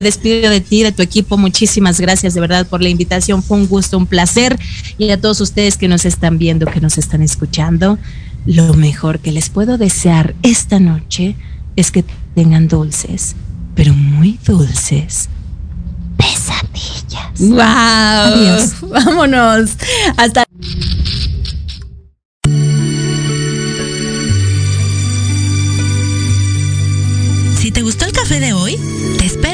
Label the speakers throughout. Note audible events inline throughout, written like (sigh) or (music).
Speaker 1: despido de ti, de tu equipo. Muchísimas gracias de verdad por la invitación. Fue un gusto, un placer. Y a todos ustedes que nos están viendo, que nos están escuchando, lo mejor que les puedo desear esta noche es que tengan dulces, pero muy dulces. Pesadillas.
Speaker 2: ¡Wow! Adiós. Vámonos. Hasta.
Speaker 3: Si te gustó el café de hoy,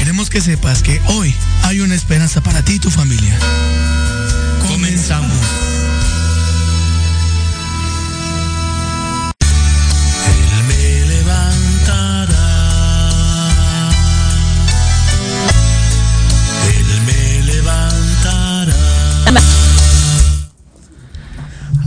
Speaker 4: Queremos que sepas que hoy hay una esperanza para ti y tu familia.
Speaker 5: Comenzamos.
Speaker 6: Él me levantará. Él me levantará.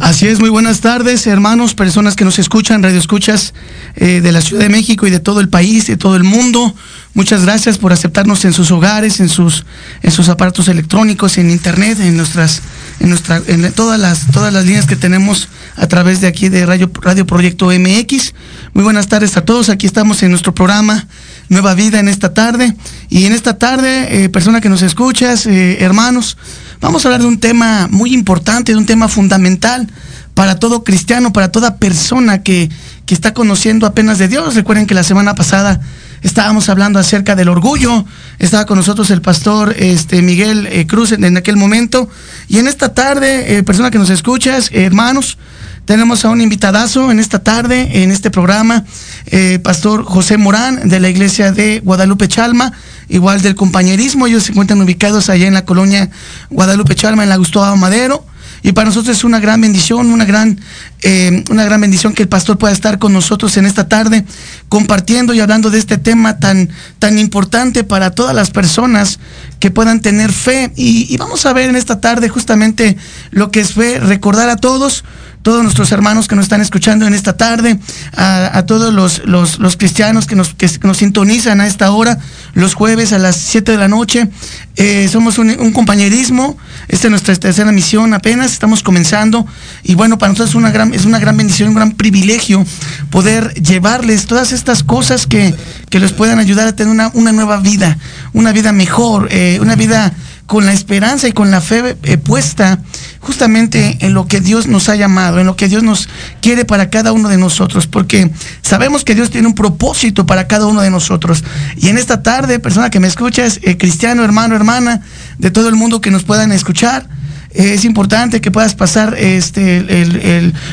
Speaker 4: Así es, muy buenas tardes, hermanos, personas que nos escuchan, radio escuchas. Eh, de la Ciudad de México y de todo el país, de todo el mundo. Muchas gracias por aceptarnos en sus hogares, en sus, en sus aparatos electrónicos, en internet, en nuestras, en nuestra, en todas las, todas las líneas que tenemos a través de aquí de Radio, Radio Proyecto MX. Muy buenas tardes a todos. Aquí estamos en nuestro programa Nueva Vida en esta tarde. Y en esta tarde, eh, persona que nos escuchas, eh, hermanos, vamos a hablar de un tema muy importante, de un tema fundamental para todo cristiano, para toda persona que, que está conociendo apenas de Dios. Recuerden que la semana pasada estábamos hablando acerca del orgullo. Estaba con nosotros el pastor este, Miguel eh, Cruz en, aquel momento. Y en esta tarde, eh, persona que nos escuchas, hermanos, tenemos a un invitadazo en esta tarde, en este programa, eh, Pastor José Morán, de la iglesia de Guadalupe Chalma, igual del compañerismo. Ellos se encuentran ubicados allá en la colonia Guadalupe Chalma, en la Gustavo Madero. Y para nosotros es una gran bendición, una gran, eh, una gran bendición que el pastor pueda estar con nosotros en esta tarde, compartiendo y hablando de este tema tan, tan importante para todas las personas que puedan tener fe. Y, y vamos a ver en esta tarde justamente lo que es fe, recordar a todos todos nuestros hermanos que nos están escuchando en esta tarde, a, todos los, los, cristianos que nos, que nos sintonizan a esta hora, los jueves a las 7 de la noche. Eh, somos un, compañerismo, esta es nuestra tercera misión apenas, estamos comenzando y bueno, para nosotros es una gran, es una gran bendición, un gran privilegio poder llevarles todas estas cosas que, que les puedan ayudar a tener una, una nueva vida, una vida mejor, eh, una vida con la esperanza y con la fe eh, puesta justamente en lo que Dios nos ha llamado, en lo que Dios nos quiere para cada uno de nosotros, porque sabemos que Dios tiene un propósito para cada uno de nosotros. Y en esta tarde, persona que me escuchas, eh, cristiano, hermano, hermana, de todo el mundo que nos puedan escuchar, es importante que puedas pasar este,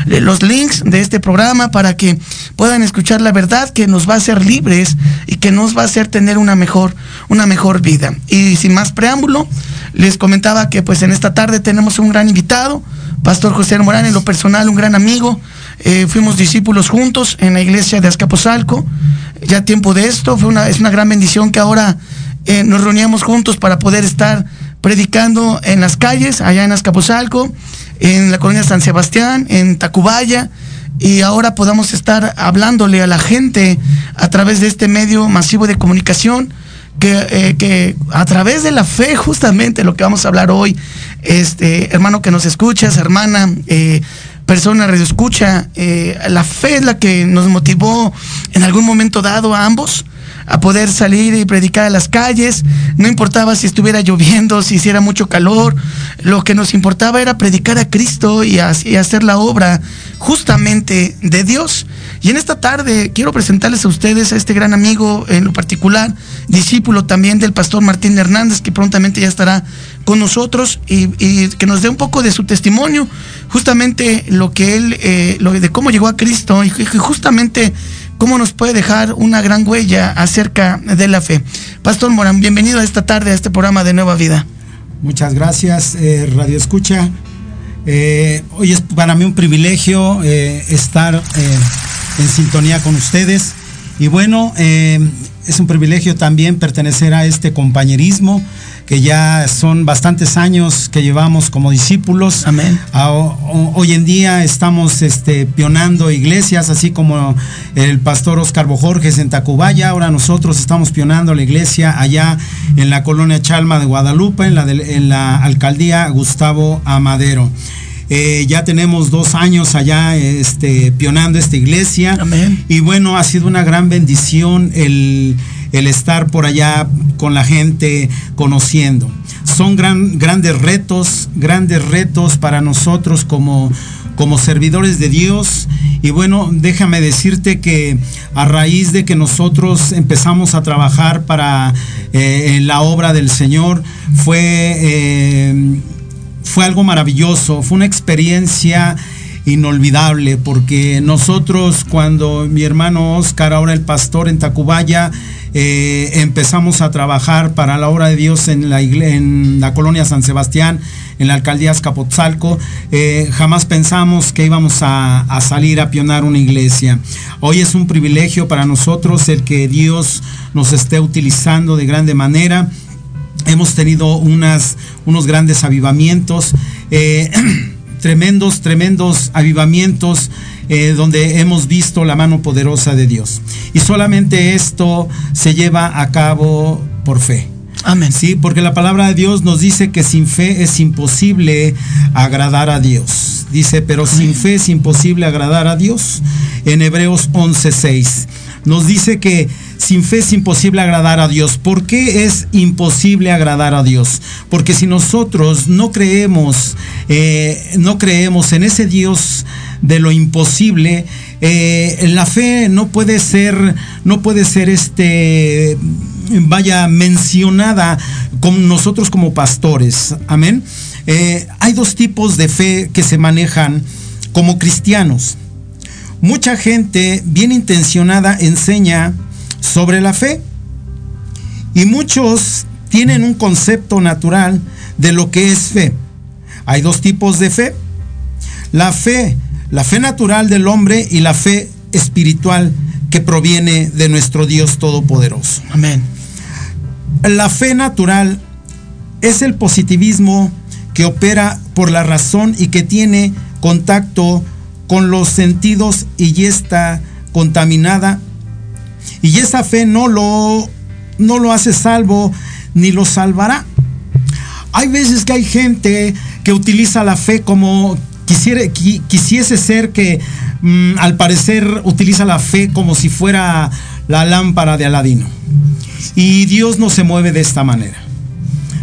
Speaker 4: los links de este programa para que puedan escuchar la verdad que nos va a hacer libres y que nos va a hacer tener una mejor, una mejor vida. Y sin más preámbulo, les comentaba que pues en esta tarde tenemos un gran invitado, Pastor José Morán, en lo personal un gran amigo. Eh, fuimos discípulos juntos en la iglesia de Azcapotzalco. Ya tiempo de esto, fue una, es una gran bendición que ahora eh, nos reuníamos juntos para poder estar predicando en las calles, allá en Azcapotzalco, en la colonia San Sebastián, en Tacubaya, y ahora podamos estar hablándole a la gente a través de este medio masivo de comunicación, que, eh, que a través de la fe, justamente lo que vamos a hablar hoy, este hermano que nos escuchas, hermana, eh, persona radio escucha, eh, la fe es la que nos motivó en algún momento dado a ambos a poder salir y predicar a las calles. No importaba si estuviera lloviendo, si hiciera mucho calor. Lo que nos importaba era predicar a Cristo y, hacer la obra justamente de Dios. Y en esta tarde quiero presentarles a ustedes a este gran amigo, en lo particular, discípulo también del pastor Martín Hernández, que prontamente ya estará con nosotros y, que nos dé un poco de su testimonio, justamente lo que él, eh, lo de cómo llegó a Cristo y justamente cómo nos puede dejar una gran huella acerca de la fe. Pastor Morán, bienvenido a esta tarde a este programa de Nueva Vida.
Speaker 7: Muchas gracias, eh, Radio Escucha. Eh, hoy es para mí un privilegio eh, estar en sintonía con ustedes. Y bueno, es un privilegio también pertenecer a este compañerismo que ya son bastantes años que llevamos como discípulos.
Speaker 4: Amén.
Speaker 7: hoy en día estamos este, pionando iglesias, así como el pastor Oscar Bojorges en Tacubaya. Ahora nosotros estamos pionando la iglesia allá en la colonia Chalma de Guadalupe, en la, en la alcaldía Gustavo Amadero. Eh, ya tenemos dos años allá este, pionando esta iglesia.
Speaker 4: Amén.
Speaker 7: Y bueno, ha sido una gran bendición el el estar por allá con la gente conociendo. Son gran, grandes retos, grandes retos para nosotros como, como servidores de Dios. Y bueno, déjame decirte que a raíz de que nosotros empezamos a trabajar para eh, en la obra del Señor, fue, eh, fue algo maravilloso, fue una experiencia inolvidable, porque nosotros cuando mi hermano Oscar, ahora el pastor en Tacubaya, eh, empezamos a trabajar para la obra de Dios en la, en la colonia San Sebastián, en la alcaldía Escapotzalco. Eh, jamás pensamos que íbamos a, salir a pionar una iglesia. Hoy es un privilegio para nosotros el que Dios nos esté utilizando de grande manera. Hemos tenido unas, unos grandes avivamientos. Eh, (clears throat) tremendos, tremendos avivamientos eh, donde hemos visto la mano poderosa de Dios. Y solamente esto se lleva a cabo por fe.
Speaker 4: Amén.
Speaker 7: Sí, porque la palabra de Dios nos dice que sin fe es imposible agradar a Dios. Dice, pero sin fe es imposible agradar a Dios. En Hebreos 11:6 nos dice que sin fe es imposible agradar a Dios. ¿Por qué es imposible agradar a Dios? Porque si nosotros no creemos, eh, no creemos en ese Dios de lo imposible, eh, la fe no puede ser, no puede ser este, vaya, mencionada con nosotros como pastores. Amén. Eh, hay dos tipos de fe que se manejan como cristianos. Mucha gente bien intencionada enseña sobre la fe y muchos tienen un concepto natural de lo que es fe. Hay dos tipos de fe. La fe, la fe natural del hombre y la fe espiritual que proviene de nuestro Dios Todopoderoso.
Speaker 4: Amén.
Speaker 7: La fe natural es el positivismo que opera por la razón y que tiene contacto con los sentidos y ya está contaminada. Y esa fe no lo, no lo hace salvo ni lo salvará. Hay veces que hay gente que utiliza la fe como quisiese ser que mm, al parecer utiliza la fe como si fuera la lámpara de Aladino. Y Dios no se mueve de esta manera.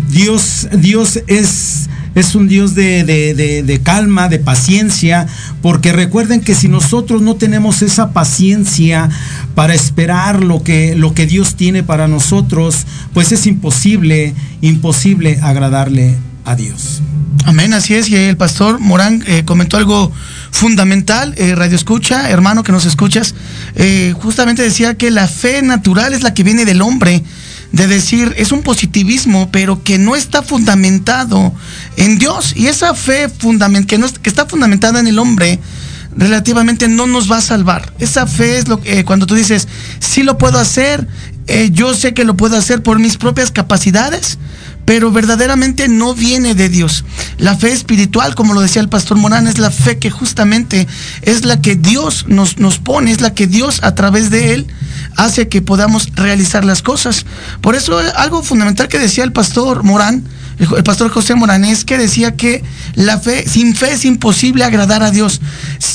Speaker 7: Dios, Dios es, es un Dios de, de, de, calma, de paciencia, porque recuerden que si nosotros no tenemos esa paciencia para esperar lo que, lo que Dios tiene para nosotros, pues es imposible, imposible agradarle a Dios.
Speaker 4: Amén, así es. Y el pastor Morán eh, comentó algo fundamental, eh, Radio Escucha, hermano que nos escuchas, eh, justamente decía que la fe natural es la que viene del hombre, de decir, es un positivismo, pero que no está fundamentado en Dios. Y esa fe que, no, que está fundamentada en el hombre, relativamente no nos va a salvar. Esa fe es lo que cuando tú dices, sí lo puedo hacer, eh, yo sé que lo puedo hacer por mis propias capacidades, pero verdaderamente no viene de Dios. La fe espiritual, como lo decía el pastor Morán, es la fe que justamente es la que Dios nos, nos pone, es la que Dios a través de él hace que podamos realizar las cosas. Por eso algo fundamental que decía el pastor Morán, el, pastor José Moranés, que decía que la fe, sin fe es imposible agradar a Dios.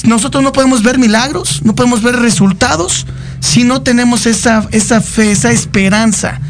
Speaker 4: Nosotros no podemos ver milagros, no podemos ver resultados si no tenemos esa, fe, esa esperanza.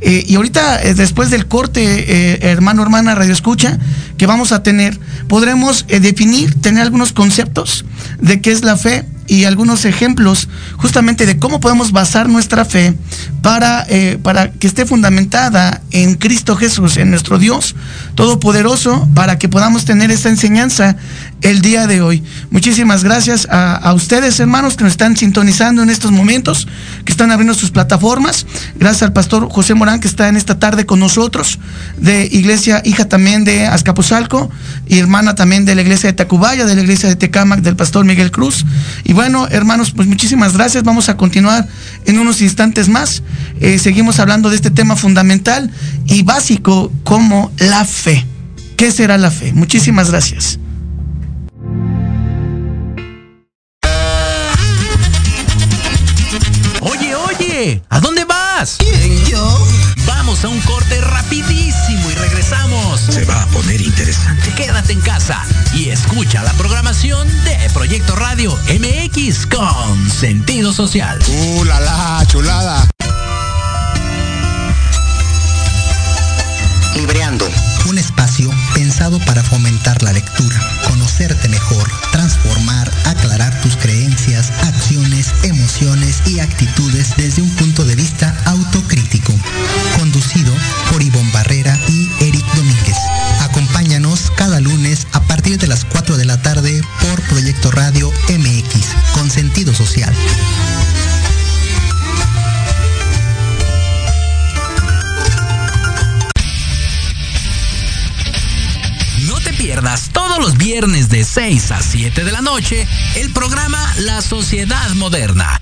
Speaker 4: Eh, y ahorita, eh, después del corte, eh, hermano, hermana, radio escucha, que vamos a tener, podremos definir, tener algunos conceptos de qué es la fe y algunos ejemplos justamente de cómo podemos basar nuestra fe para, para que esté fundamentada en Cristo Jesús, en nuestro Dios Todopoderoso, para que podamos tener esta enseñanza el día de hoy. Muchísimas gracias a, ustedes, hermanos, que nos están sintonizando en estos momentos, que están abriendo sus plataformas. Gracias al pastor José Morán, que está en esta tarde con nosotros, de iglesia, hija también de Azcapotzalco, y hermana también de la iglesia de Tacubaya, de la iglesia de Tecámac, del pastor Miguel Cruz. Y hermanos, pues muchísimas gracias. Vamos a continuar en unos instantes más. Eh, seguimos hablando de este tema fundamental y básico como la fe. ¿Qué será la fe? Muchísimas gracias.
Speaker 8: Oye, oye, ¿a dónde vas?
Speaker 9: ¿Quién, yo?
Speaker 8: Vamos a un corte rapidísimo regresamos.
Speaker 9: Se va a poner interesante.
Speaker 8: Quédate en casa y escucha la programación de Proyecto Radio MX con sentido social.
Speaker 9: ¡Uh, la, la chulada!
Speaker 10: Libreando, un espacio pensado para fomentar la lectura, conocerte mejor, transformar, aclarar tus creencias, acciones, emociones y actitudes desde un punto de vista autocrítico. Conducido por Ivonne Barrera de las 4 de la tarde por Proyecto Radio MX, con sentido social.
Speaker 8: pierdas todos los viernes de 6 a 7 de la noche el programa La Sociedad Moderna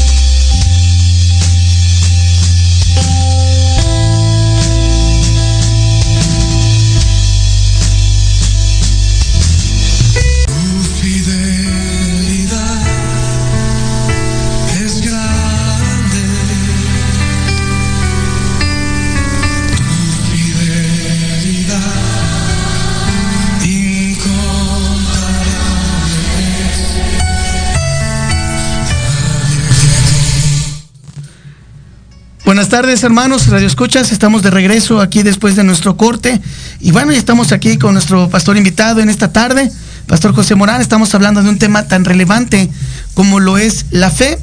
Speaker 4: Buenas tardes, hermanos, Radio Escuchas. Estamos de regreso aquí después de nuestro corte. Y bueno, ya estamos aquí con nuestro pastor invitado en esta tarde, Pastor José Morán. Estamos hablando de un tema tan relevante como lo es la fe.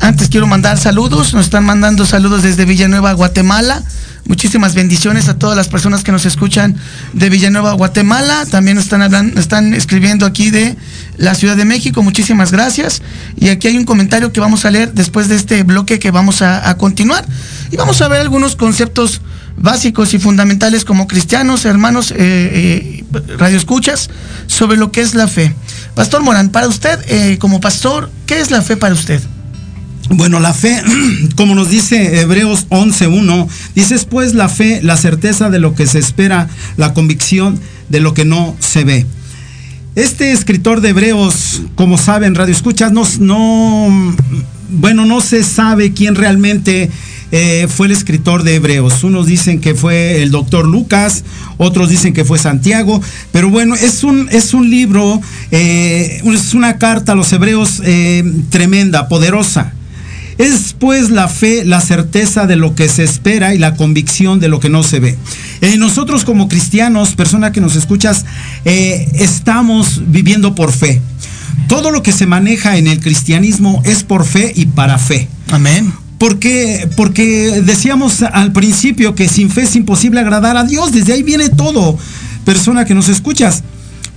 Speaker 4: Antes quiero mandar saludos. Nos están mandando saludos desde Villanueva, Guatemala. Muchísimas bendiciones a todas las personas que nos escuchan de Villanueva, Guatemala. También están, hablando, están escribiendo aquí de la Ciudad de México. Muchísimas gracias. Y aquí hay un comentario que vamos a leer después de este bloque que vamos a, continuar. Y vamos a ver algunos conceptos básicos y fundamentales como cristianos, hermanos, eh, eh, radioescuchas, sobre lo que es la fe. Pastor Morán, para usted, eh, como pastor, ¿qué es la fe para usted?
Speaker 7: Bueno, la fe, (clears throat) como nos dice Hebreos 11.1, dice es pues la fe, la certeza de lo que se espera, la convicción de lo que no se ve. Este escritor de Hebreos, como saben, Radio Escuchas, no, no bueno, no se sabe quién realmente eh, fue el escritor de Hebreos. Unos dicen que fue el doctor Lucas, otros dicen que fue Santiago, pero bueno, es un, es un libro, eh, es una carta a los Hebreos eh, tremenda, poderosa. Es pues la fe, la certeza de lo que se espera y la convicción de lo que no se ve. Eh, nosotros como cristianos, persona que nos escuchas, eh, estamos viviendo por fe. Todo lo que se maneja en el cristianismo es por fe y para fe.
Speaker 4: Amén.
Speaker 7: Porque, porque decíamos al principio que sin fe es imposible agradar a Dios. Desde ahí viene todo. Persona que nos escuchas.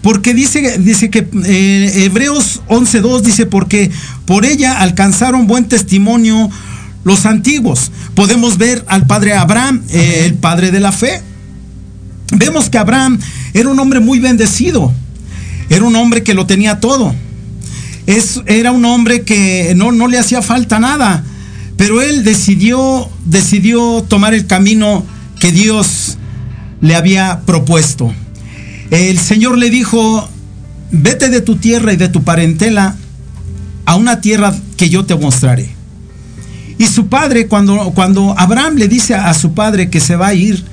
Speaker 7: Porque dice, dice que eh, Hebreos 11.2 dice, porque por ella alcanzaron buen testimonio los antiguos. Podemos ver al padre Abraham, eh, el padre de la fe. Vemos que Abraham era un hombre muy bendecido. Era un hombre que lo tenía todo. Es, era un hombre que no, no le hacía falta nada. Pero él decidió, decidió tomar el camino que Dios le había propuesto el Señor le dijo, vete de tu tierra y de tu parentela a una tierra que yo te mostraré. Y su padre, cuando, cuando Abraham le dice a su padre que se va a ir,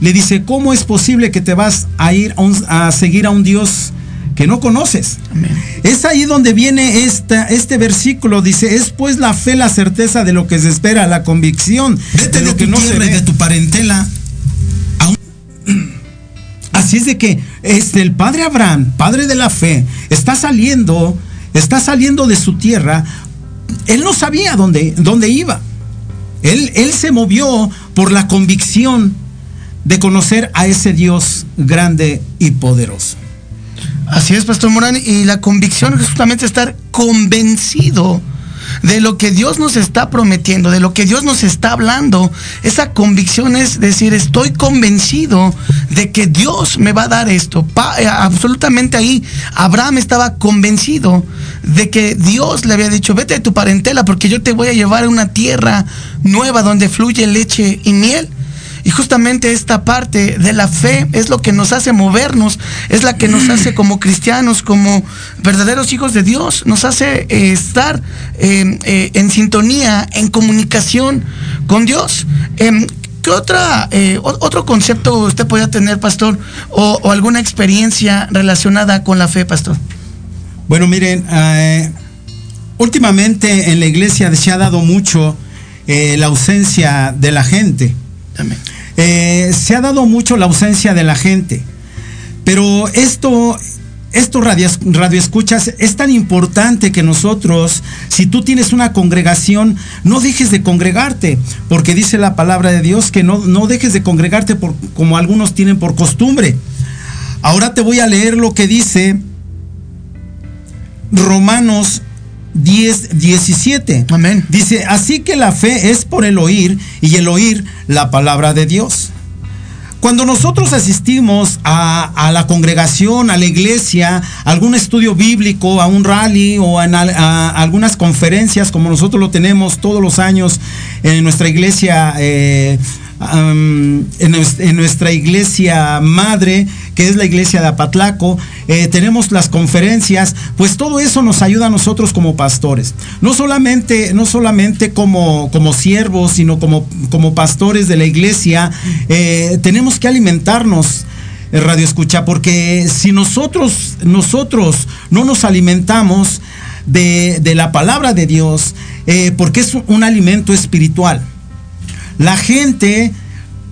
Speaker 7: le dice, ¿cómo es posible que te vas a ir a, un, a seguir a un Dios que no conoces? Amén. Es ahí donde viene esta, este versículo, dice, es pues la fe, la certeza de lo que se espera, la convicción.
Speaker 6: Vete
Speaker 7: de,
Speaker 6: de
Speaker 7: lo que
Speaker 6: tu
Speaker 7: no
Speaker 6: tierra
Speaker 7: se
Speaker 6: y
Speaker 7: ve.
Speaker 6: de tu parentela a un
Speaker 7: Así es de que el padre Abraham, padre de la fe, está saliendo, está saliendo de su tierra. Él no sabía dónde, dónde iba. Él, él se movió por la convicción de conocer a ese Dios grande y poderoso.
Speaker 4: Así es, Pastor Morán, y la convicción es justamente estar convencido de lo que Dios nos está prometiendo, de lo que Dios nos está hablando. Esa convicción es decir, estoy convencido de que Dios me va a dar esto. Eh, absolutamente ahí, Abraham estaba convencido de que Dios le había dicho, vete de tu parentela porque yo te voy a llevar a una tierra nueva donde fluye leche y miel. Y justamente esta parte de la fe es lo que nos hace movernos, es la que nos hace como cristianos, como verdaderos hijos de Dios, nos hace eh, estar eh, eh, en sintonía, en comunicación con Dios. Em, ¿qué otra, eh, otro concepto usted podría tener, pastor, o, alguna experiencia relacionada con la fe, pastor?
Speaker 7: Bueno, miren, eh, últimamente en la iglesia se ha dado mucho eh, la ausencia de la gente. Se ha dado mucho la ausencia de la gente. Pero esto, esto radio, escuchas es tan importante que nosotros, si tú tienes una congregación, no dejes de congregarte, porque dice la palabra de Dios que no, no dejes de congregarte por, como algunos tienen por costumbre. Ahora te voy a leer lo que dice Romanos 10, 17.
Speaker 4: Amén.
Speaker 7: Dice, así que la fe es por el oír y el oír la palabra de Dios. Cuando nosotros asistimos a, la congregación, a la iglesia, a algún estudio bíblico, a un rally o a, algunas conferencias como nosotros lo tenemos todos los años en nuestra iglesia eh, en, nuestra iglesia madre, que es la iglesia de Apatlaco, eh, tenemos las conferencias, pues todo eso nos ayuda a nosotros como pastores. No solamente, no solamente como, como siervos, sino como, como pastores de la iglesia, eh, tenemos que alimentarnos. Eh, radio escucha, porque si nosotros, nosotros no nos alimentamos de, la palabra de Dios, porque es un alimento espiritual. La gente,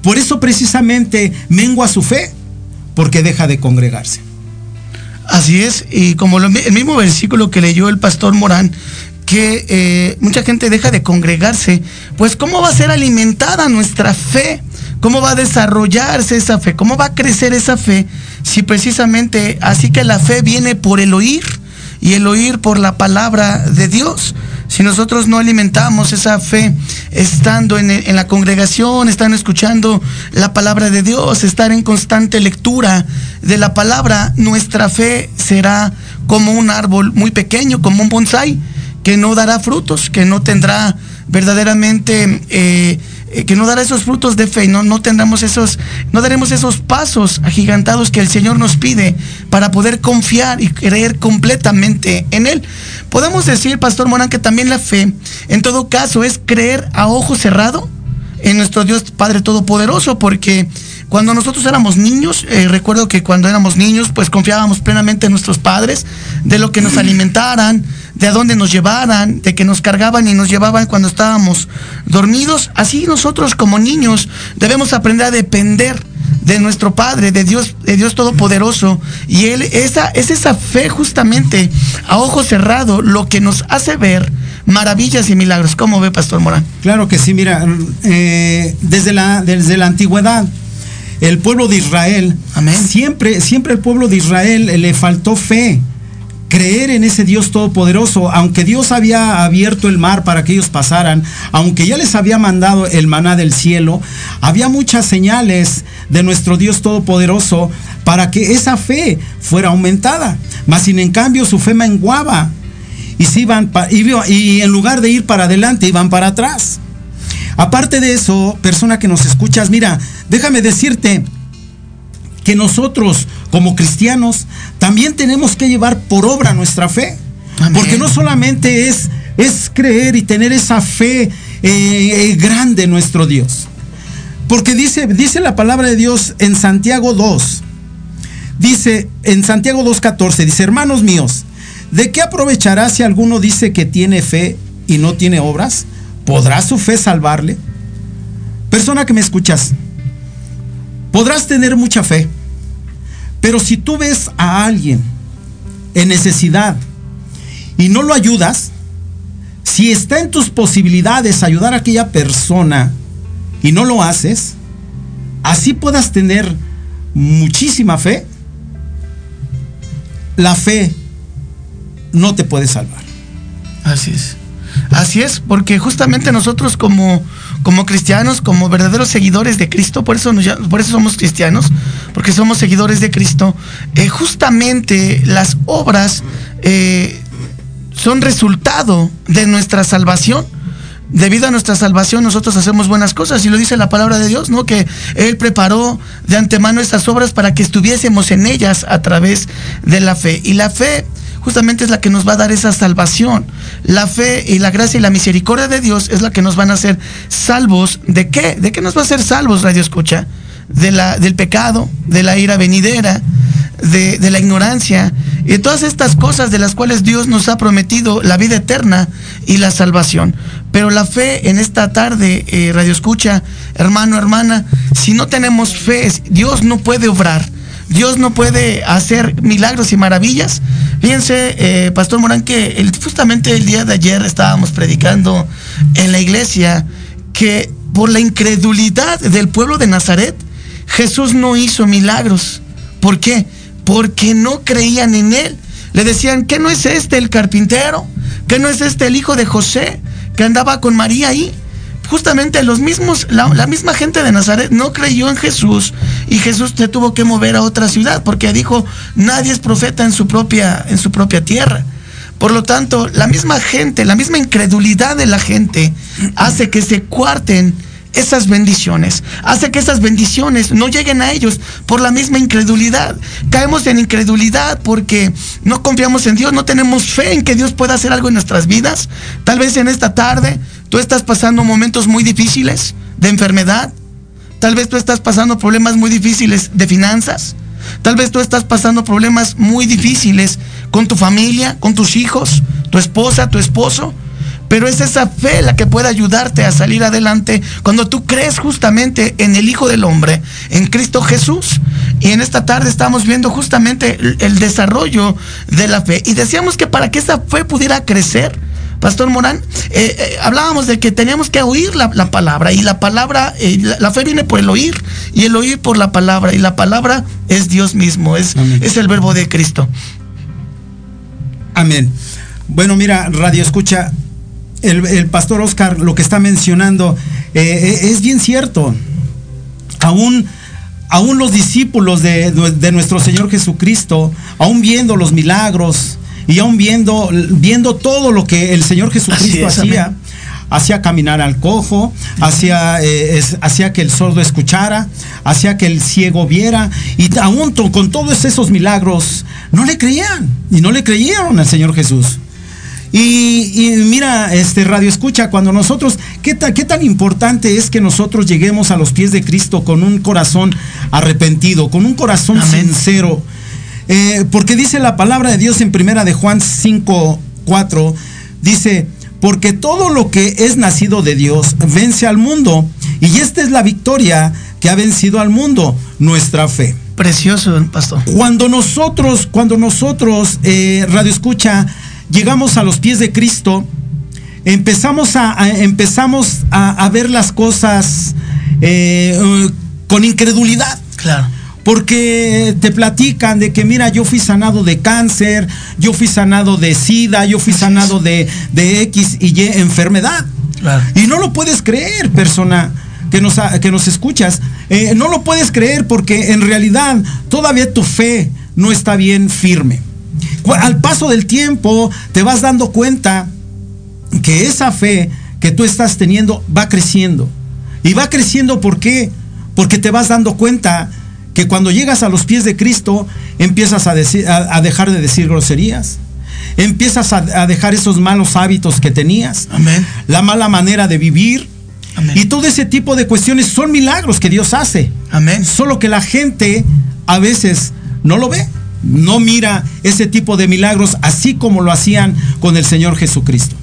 Speaker 7: por eso precisamente mengua su fe, porque deja de congregarse.
Speaker 4: Así es, y como el mismo versículo que leyó el pastor Morán, que eh, mucha gente deja de congregarse, pues ¿cómo va a ser alimentada nuestra fe? ¿Cómo va a desarrollarse esa fe? ¿Cómo va a crecer esa fe? Si precisamente así que la fe viene por el oír y el oír por la palabra de Dios. Si nosotros no alimentamos esa fe estando en, la congregación, estando escuchando la palabra de Dios, estar en constante lectura de la palabra, nuestra fe será como un árbol muy pequeño, como un bonsai, que no dará frutos, que no tendrá verdaderamente... Eh, eh, que no dará esos frutos de fe, no, no tendremos esos, no daremos esos pasos agigantados que el Señor nos pide para poder confiar y creer completamente en Él. Podemos decir, Pastor Morán, que también la fe, en todo caso, es creer a ojo cerrado en nuestro Dios Padre Todopoderoso, porque cuando nosotros éramos niños, eh, recuerdo que cuando éramos niños, pues confiábamos plenamente en nuestros padres, de lo que nos alimentaran, de a dónde nos llevaran, de que nos cargaban y nos llevaban cuando estábamos dormidos. Así nosotros como niños debemos aprender a depender de nuestro Padre, de Dios, de Dios Todopoderoso. Y Él, esa, es esa fe justamente a ojo cerrado lo que nos hace ver maravillas y milagros. ¿Cómo ve, Pastor Morán?
Speaker 7: Claro que sí, mira, eh, desde, la, desde la antigüedad, el pueblo de Israel, Amén. siempre, siempre el pueblo de Israel le faltó fe creer en ese Dios todopoderoso, aunque Dios había abierto el mar para que ellos pasaran, aunque ya les había mandado el maná del cielo, había muchas señales de nuestro Dios todopoderoso para que esa fe fuera aumentada. Mas sin en cambio su fe menguaba y, se iban y en lugar de ir para adelante iban para atrás. Aparte de eso, persona que nos escuchas, mira, déjame decirte, que nosotros como cristianos también tenemos que llevar por obra nuestra fe. Porque no solamente es, es creer y tener esa fe eh, eh, grande en nuestro Dios. Porque dice, dice la palabra de Dios en Santiago 2. Dice en Santiago 2.14, dice, hermanos míos, ¿de qué aprovechará si alguno dice que tiene fe y no tiene obras? ¿Podrá su fe salvarle? Persona que me escuchas, podrás tener mucha fe, pero si tú ves a alguien en necesidad y no lo ayudas, si está en tus posibilidades ayudar a aquella persona y no lo haces, así puedas tener muchísima fe, la fe no te puede salvar.
Speaker 4: Así es. Así es, porque justamente nosotros como como cristianos, como verdaderos seguidores de Cristo, por eso, por eso somos cristianos, porque somos seguidores de Cristo, eh, justamente las obras eh, son resultado de nuestra salvación. Debido a nuestra salvación nosotros hacemos buenas cosas y lo dice la palabra de Dios, ¿no? Que Él preparó de antemano estas obras para que estuviésemos en ellas a través de la fe. Y la fe justamente es la que nos va a dar esa salvación. La fe y la gracia y la misericordia de Dios es la que nos van a hacer salvos. ¿De qué? ¿De qué nos va a hacer salvos, Radio Escucha? De la, del pecado, de la ira venidera, de, la ignorancia y de todas estas cosas de las cuales Dios nos ha prometido la vida eterna y la salvación. Pero la fe en esta tarde, eh, Radio Escucha, hermano, hermana, si no tenemos fe, Dios no puede obrar. Dios no puede hacer milagros y maravillas. Fíjense, eh, Pastor Morán, que justamente el día de ayer estábamos predicando en la iglesia que por la incredulidad del pueblo de Nazaret, Jesús no hizo milagros. ¿Por qué? Porque no creían en él. Le decían, ¿qué no es este el carpintero? ¿Qué no es este el hijo de José que andaba con María ahí? Justamente los mismos, la, misma gente de Nazaret no creyó en Jesús y Jesús se tuvo que mover a otra ciudad porque dijo, nadie es profeta en su propia, en su propia tierra. Por lo tanto, la misma gente, la misma incredulidad de la gente hace que se cuarten esas bendiciones, hace que esas bendiciones no lleguen a ellos por la misma incredulidad. Caemos en incredulidad porque no confiamos en Dios, no tenemos fe en que Dios pueda hacer algo en nuestras vidas. Tal vez en esta tarde tú estás pasando momentos muy difíciles de enfermedad. Tal vez tú estás pasando problemas muy difíciles de finanzas. Tal vez tú estás pasando problemas muy difíciles con tu familia, con tus hijos, tu esposa, tu esposo. Pero es esa fe la que puede ayudarte a salir adelante cuando tú crees justamente en el Hijo del Hombre, en Cristo Jesús. Y en esta tarde estamos viendo justamente el, desarrollo de la fe. Y decíamos que para que esa fe pudiera crecer, Pastor Morán, eh, eh, hablábamos de que teníamos que oír la, la palabra y la palabra, eh, la, la, fe viene por el oír y el oír por la palabra y la palabra es Dios mismo, es, es el verbo de Cristo.
Speaker 7: Amén. Bueno, mira, Radio Escucha, el, el, pastor Oscar lo que está mencionando eh, es bien cierto. Aún, aún los discípulos de, de, nuestro Señor Jesucristo, aún viendo los milagros y aún viendo, viendo todo lo que el Señor Jesucristo es, hacía, amén. hacía caminar al cojo, hacía, eh, hacía que el sordo escuchara, hacía que el ciego viera, y aún con todos esos milagros, no le creían, y no le creyeron al Señor Jesús. Y, y, mira, este radio escucha, cuando nosotros, ¿qué, ta, ¿qué, tan importante es que nosotros lleguemos a los pies de Cristo con un corazón arrepentido, con un corazón Amén. sincero? Eh, porque dice la palabra de Dios en primera de Juan 5, 4, dice, porque todo lo que es nacido de Dios vence al mundo, y esta es la victoria que ha vencido al mundo, nuestra fe.
Speaker 4: Precioso, pastor.
Speaker 7: Cuando nosotros, cuando nosotros, eh, radio escucha, llegamos a los pies de Cristo, empezamos a, a empezamos a, a, ver las cosas eh, uh, con incredulidad.
Speaker 4: Claro.
Speaker 7: Porque te platican de que, mira, yo fui sanado de cáncer, yo fui sanado de SIDA, yo fui sanado de, de X y Y enfermedad.
Speaker 4: Claro.
Speaker 7: Y no lo puedes creer, persona que nos, que nos escuchas. Eh, no lo puedes creer porque en realidad todavía tu fe no está bien firme al paso del tiempo te vas dando cuenta que esa fe que tú estás teniendo va creciendo. Y va creciendo ¿por qué? Porque te vas dando cuenta que cuando llegas a los pies de Cristo empiezas a, decir, a, a dejar de decir groserías. Empiezas a, a, dejar esos malos hábitos que tenías.
Speaker 4: Amén.
Speaker 7: La mala manera de vivir. Amén. Y todo ese tipo de cuestiones son milagros que Dios hace.
Speaker 4: Amén.
Speaker 7: Solo que la gente a veces no lo ve no mira ese tipo de milagros así como lo hacían con el Señor Jesucristo.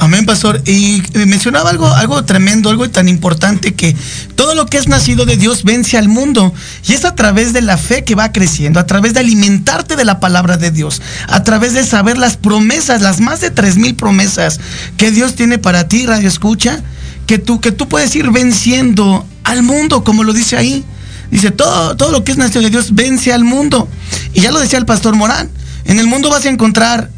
Speaker 4: Amén, pastor. Y mencionaba algo, algo tremendo, algo tan importante que todo lo que es nacido de Dios vence al mundo. Y es a través de la fe que va creciendo, a través de alimentarte de la palabra de Dios, a través de saber las promesas, las más de tres mil promesas que Dios tiene para ti, Radio Escucha, que tú, que tú puedes ir venciendo al mundo, como lo dice ahí. Dice, todo, todo lo que es nacido de Dios vence al mundo. Y ya lo decía el pastor Morán, en el mundo vas a encontrar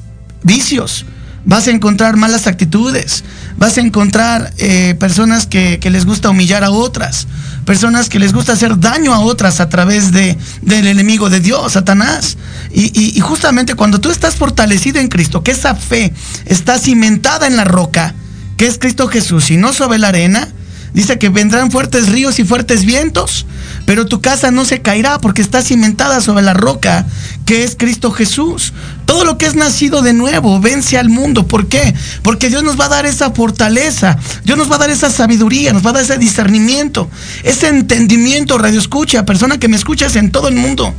Speaker 4: vicios, vas a encontrar malas actitudes, vas a encontrar eh, personas que, les gusta humillar a otras, personas que les gusta hacer daño a otras a través de, del enemigo de Dios, Satanás. Y, y, y justamente cuando tú estás fortalecido en Cristo, que esa fe está cimentada en la roca, que es Cristo Jesús, y no sobre la arena, Dice que vendrán fuertes ríos y fuertes vientos, pero tu casa no se caerá porque está cimentada sobre la roca que es Cristo Jesús. Todo lo que es nacido de nuevo vence al mundo. ¿Por qué? Porque Dios nos va a dar esa fortaleza, Dios nos va a dar esa sabiduría, nos va a dar ese discernimiento, ese entendimiento, radio escucha, persona que me escuchas en todo el mundo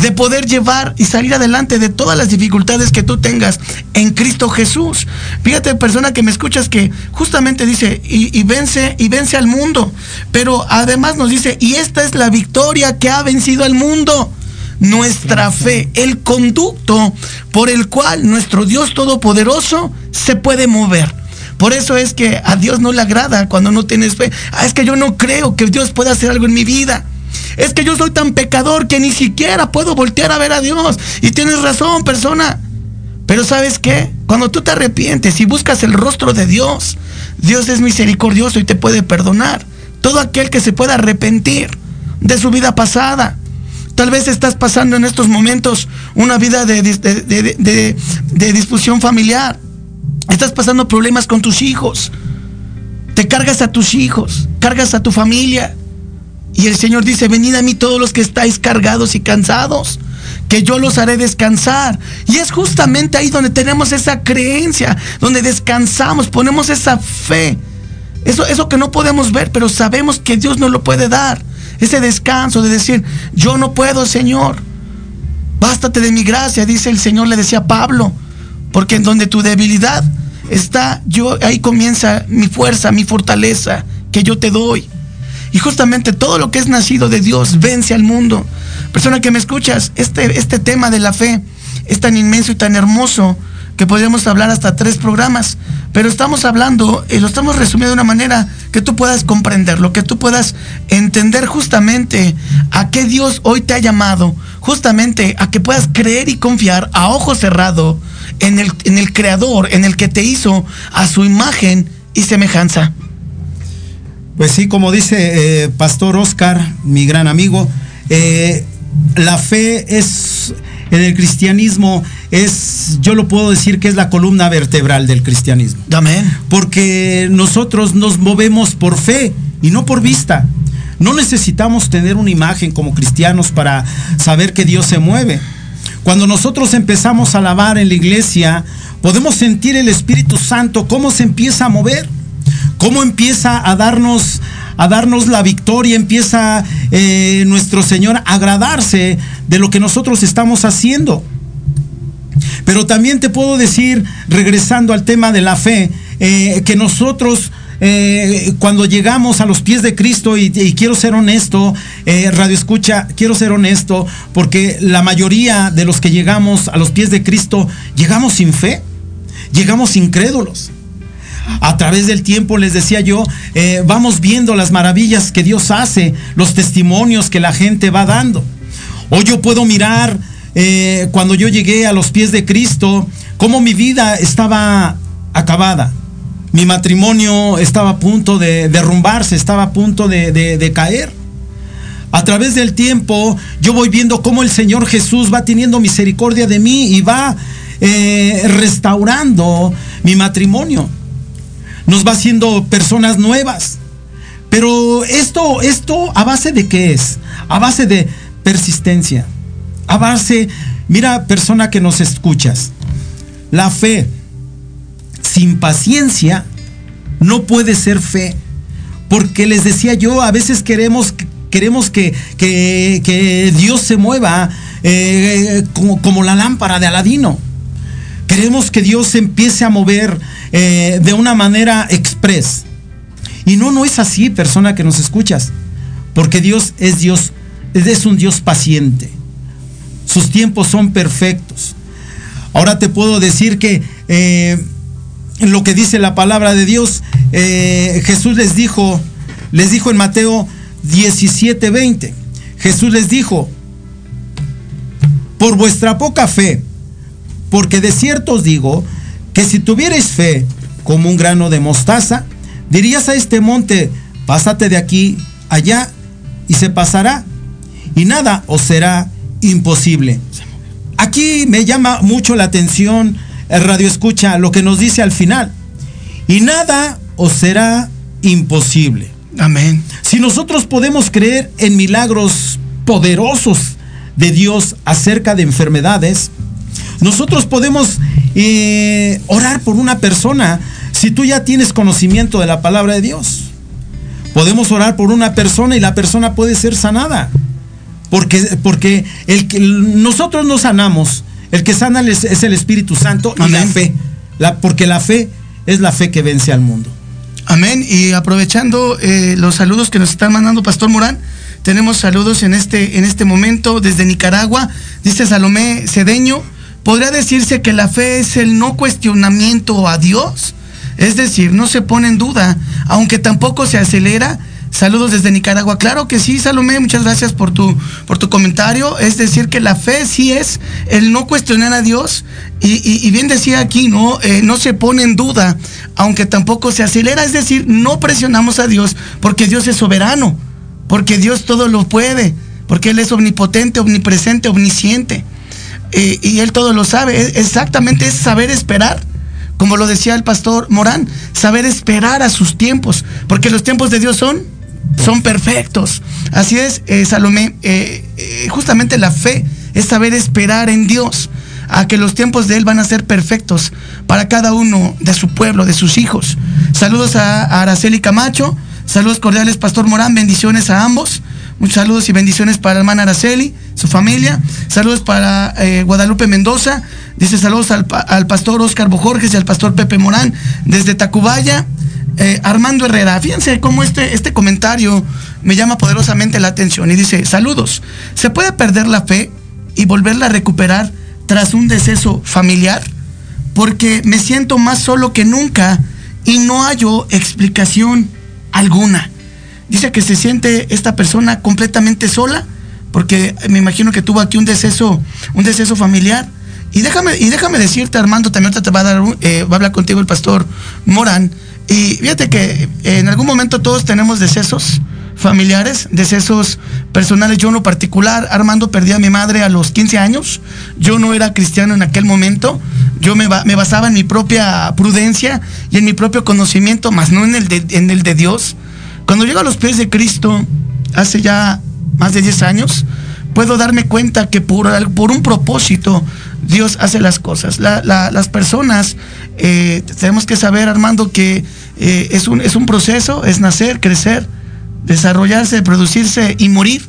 Speaker 4: de poder llevar y salir adelante de todas las dificultades que tú tengas en Cristo Jesús. Fíjate, persona que me escuchas que justamente dice, y, vence, y vence al mundo. Pero además nos dice, y esta es la victoria que ha vencido al mundo. Nuestra fe, el conducto por el cual nuestro Dios Todopoderoso se puede mover. Por eso es que a Dios no le agrada cuando no tienes fe. Ah, es que yo no creo que Dios pueda hacer algo en mi vida. Es que yo soy tan pecador que ni siquiera puedo voltear a ver a Dios. Y tienes razón, persona. Pero sabes qué? Cuando tú te arrepientes y buscas el rostro de Dios, Dios es misericordioso y te puede perdonar. Todo aquel que se pueda arrepentir de su vida pasada. Tal vez estás pasando en estos momentos una vida de, de, discusión familiar. Estás pasando problemas con tus hijos. Te cargas a tus hijos, cargas a tu familia. Y el Señor dice, venid a mí todos los que estáis cargados y cansados, que yo los haré descansar. Y es justamente ahí donde tenemos esa creencia, donde descansamos, ponemos esa fe. Eso, eso que no podemos ver, pero sabemos que Dios nos lo puede dar. Ese descanso de decir, yo no puedo, Señor. Bástate de mi gracia, dice el Señor, le decía a Pablo. Porque en donde tu debilidad está, yo ahí comienza mi fuerza, mi fortaleza que yo te doy. Y justamente todo lo que es nacido de Dios vence al mundo. Persona que me escuchas, este, este tema de la fe es tan inmenso y tan hermoso que podríamos hablar hasta tres programas, pero estamos hablando, y lo estamos resumiendo de una manera que tú puedas comprenderlo, que tú puedas entender justamente a qué Dios hoy te ha llamado, justamente a que puedas creer y confiar a ojo cerrado en el, en el Creador, en el que te hizo a su imagen y semejanza.
Speaker 7: Pues sí, como dice eh, Pastor Oscar, mi gran amigo, eh, la fe es, en el cristianismo, es, yo lo puedo decir que es la columna vertebral del cristianismo.
Speaker 4: Amén.
Speaker 7: Porque nosotros nos movemos por fe y no por vista. No necesitamos tener una imagen como cristianos para saber que Dios se mueve. Cuando nosotros empezamos a alabar en la iglesia, podemos sentir el Espíritu Santo, cómo se empieza a mover cómo empieza a darnos, a darnos la victoria, empieza eh, nuestro Señor a agradarse de lo que nosotros estamos haciendo. Pero también te puedo decir, regresando al tema de la fe, eh, que nosotros eh, cuando llegamos a los pies de Cristo, y, y quiero ser honesto, Radio Escucha, quiero ser honesto, porque la mayoría de los que llegamos a los pies de Cristo, llegamos sin fe, llegamos incrédulos a través del tiempo, les decía yo, eh, vamos viendo las maravillas que Dios hace, los testimonios que la gente va dando. Hoy yo puedo mirar eh, cuando yo llegué a los pies de Cristo, cómo mi vida estaba acabada. Mi matrimonio estaba a punto de derrumbarse, estaba a punto de, caer. A través del tiempo yo voy viendo cómo el Señor Jesús va teniendo misericordia de mí y va eh, restaurando mi matrimonio nos va haciendo personas nuevas. Pero esto, esto, ¿a base de qué es? A base de persistencia. A base, mira, persona que nos escuchas, la fe sin paciencia no puede ser fe. Porque les decía yo, a veces queremos, queremos que, que, Dios se mueva eh, como, como la lámpara de Aladino. Queremos que Dios se empiece a mover eh, de una manera express. Y no, no es así, persona que nos escuchas. Porque Dios es Dios, es un Dios paciente. Sus tiempos son perfectos. Ahora te puedo decir que eh, lo que dice la palabra de Dios, eh, Jesús les dijo, les dijo en Mateo 17, 20. Jesús les dijo, por vuestra poca fe, porque de cierto os digo, que si tuvierais fe como un grano de mostaza, dirías a este monte, pásate de aquí allá y se pasará, y nada os será imposible. Aquí me llama mucho la atención el radio escucha lo que nos dice al final. Y nada os será imposible.
Speaker 4: Amén.
Speaker 7: Si nosotros podemos creer en milagros poderosos de Dios acerca de enfermedades, nosotros podemos eh, orar por una persona si tú ya tienes conocimiento de la palabra de Dios. Podemos orar por una persona y la persona puede ser sanada. Porque, porque el que, nosotros no sanamos. El que sana es, es el Espíritu Santo y la fe. La, porque la fe es la fe que vence al mundo.
Speaker 4: Amén. Y aprovechando eh, los saludos que nos están mandando Pastor Morán, tenemos saludos en este, en este momento desde Nicaragua. Dice Salomé Cedeño, ¿podría decirse que la fe es el no cuestionamiento a Dios? Es decir, no se pone en duda, aunque tampoco se acelera. Saludos desde Nicaragua. Claro que sí, Salomé, muchas gracias por tu, por tu comentario. Es decir, que la fe sí es el no cuestionar a Dios. Y, y- bien decía aquí, ¿no? Eh, no se pone en duda, aunque tampoco se acelera. Es decir, no presionamos a Dios porque Dios es soberano, porque Dios todo lo puede, porque Él es omnipotente, omnipresente, omnisciente. Y Él todo lo sabe. Exactamente es saber esperar. Como lo decía el pastor Morán, saber esperar a sus tiempos, porque los tiempos de Dios son, son perfectos. Así es, eh, Salomé, eh, eh, justamente la fe es saber esperar en Dios, a que los tiempos de Él van a ser perfectos para cada uno de su pueblo, de sus hijos. Saludos a, a Araceli Camacho, saludos cordiales, Pastor Morán, bendiciones a ambos. Muchos saludos y bendiciones para hermana Araceli, su familia. Saludos para eh, Guadalupe Mendoza. Dice saludos al, al pastor Oscar Bojorges y al pastor Pepe Morán desde Tacubaya. Eh, Armando Herrera, fíjense cómo este, este comentario me llama poderosamente la atención y dice, saludos, ¿se puede perder la fe y volverla a recuperar tras un deceso familiar? Porque me siento más solo que nunca y no hallo explicación alguna. Dice que se siente esta persona completamente sola, porque me imagino que tuvo aquí un deceso, un deceso familiar. Y déjame, y déjame decirte, Armando, también te va a dar, eh, va a hablar contigo el pastor Morán. Y fíjate que en algún momento todos tenemos decesos familiares, decesos personales. Yo en lo particular, Armando perdí a mi madre a los 15 años. Yo no era cristiano en aquel momento. Yo me, me basaba en mi propia prudencia y en mi propio conocimiento, más no en el de, en el de Dios. Cuando llego a los pies de Cristo, hace ya más de 10 años, puedo darme cuenta que por, por un propósito Dios hace las cosas. La- la- las personas, eh, tenemos que saber, Armando, que eh, es, un, es un proceso, es nacer, crecer, desarrollarse, producirse y morir.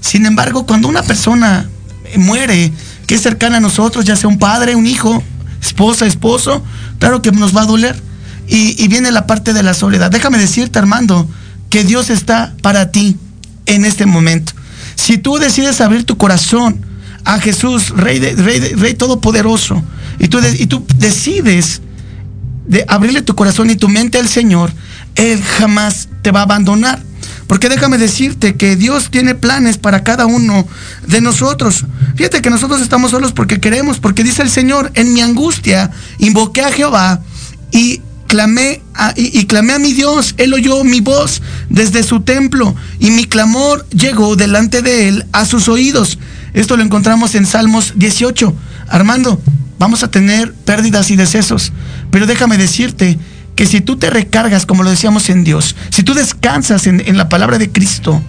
Speaker 4: Sin embargo, cuando una persona muere, que es cercana a nosotros, ya sea un padre, un hijo, esposa, esposo, claro que nos va a doler. Y, viene la parte de la soledad. Déjame decirte, Armando, que Dios está para ti en este momento. Si tú decides abrir tu corazón a Jesús, Rey, de- Rey, de- Rey Todopoderoso, y tú, y tú decides de abrirle tu corazón y tu mente al Señor, Él jamás te va a abandonar. Porque déjame decirte que Dios tiene planes para cada uno de nosotros. Fíjate que nosotros estamos solos porque queremos, porque dice el Señor, en mi angustia invoqué a Jehová y clamé a, y, clamé a mi Dios. Él oyó mi voz desde su templo y mi clamor llegó delante de él a sus oídos. Esto lo encontramos en Salmos 18. Armando, vamos a tener pérdidas y decesos, pero déjame decirte que si tú te recargas, como lo decíamos en Dios, si tú descansas en, en la palabra de Cristo,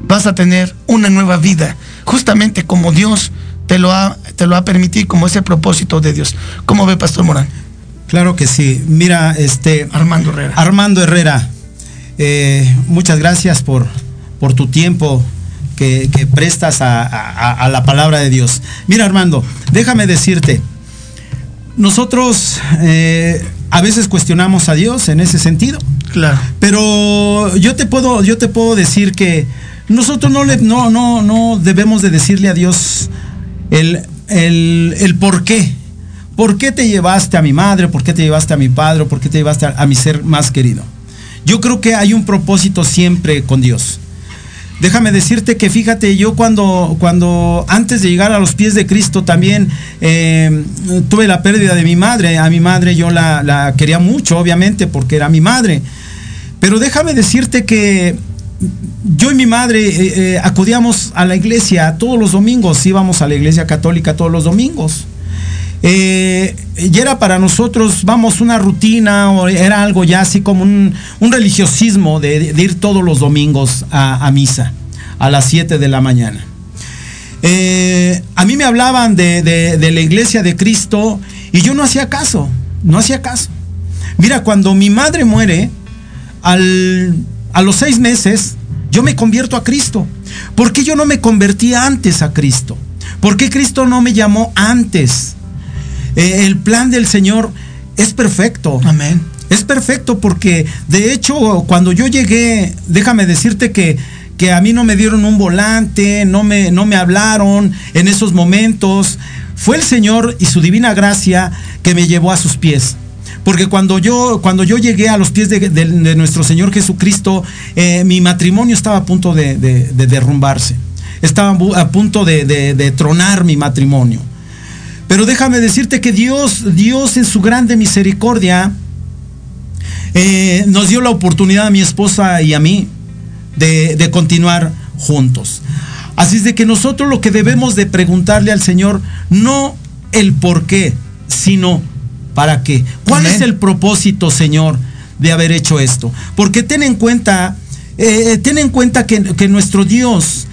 Speaker 4: vas a tener una nueva vida, justamente como Dios te lo ha, te lo ha permitido, como es el propósito de Dios. ¿Cómo ve Pastor Morán?
Speaker 7: Claro que sí. Mira, este.
Speaker 4: Armando Herrera.
Speaker 7: Armando Herrera, eh, muchas gracias por, por tu tiempo que, que prestas a, a- a la palabra de Dios. Mira, Armando, déjame decirte, nosotros eh, a veces cuestionamos a Dios en ese sentido.
Speaker 4: Claro.
Speaker 7: Pero yo te puedo, yo te puedo decir que nosotros no, le, no, no, no debemos de decirle a Dios el, el, el por qué. ¿Por qué te llevaste a mi madre? ¿Por qué te llevaste a mi padre? ¿Por qué te llevaste a, a mi ser más querido? Yo creo que hay un propósito siempre con Dios. Déjame decirte que fíjate, yo cuando, cuando antes de llegar a los pies de Cristo también eh, tuve la pérdida de mi madre. A mi madre yo la, la quería mucho, obviamente, porque era mi madre. Pero déjame decirte que yo y mi madre eh, eh, acudíamos a la iglesia todos los domingos, íbamos a la iglesia católica todos los domingos. Eh, y era para nosotros, vamos, una rutina, o era algo ya así como un, religiosismo de, ir todos los domingos a, misa a las 7 de la mañana. Eh, a mí me hablaban de, de, de la iglesia de Cristo y yo no hacía caso, no hacía caso. Mira, cuando mi madre muere, al, a los seis meses, yo me convierto a Cristo. ¿Por qué yo no me convertí antes a Cristo? ¿Por qué Cristo no me llamó antes? Eh, el plan del Señor es perfecto.
Speaker 4: Amén.
Speaker 7: Es perfecto porque, de hecho, cuando yo llegué, déjame decirte que, que a mí no me dieron un volante, no me, no me hablaron en esos momentos. Fue el Señor y su divina gracia que me llevó a sus pies. Porque cuando yo, cuando yo llegué a los pies de, de- de nuestro Señor Jesucristo, eh, mi matrimonio estaba a punto de, de- de derrumbarse. Estaba a punto de tronar mi matrimonio. Pero déjame decirte que Dios, Dios en su grande misericordia, eh, nos dio la oportunidad a mi esposa y a mí de, de continuar juntos. Así es de que nosotros lo que debemos de preguntarle al Señor, no el por qué, sino para qué. ¿Cuál
Speaker 4: Amén.
Speaker 7: es el propósito, Señor, de haber hecho esto? Porque ten en cuenta, eh, ten en cuenta que, que nuestro Dios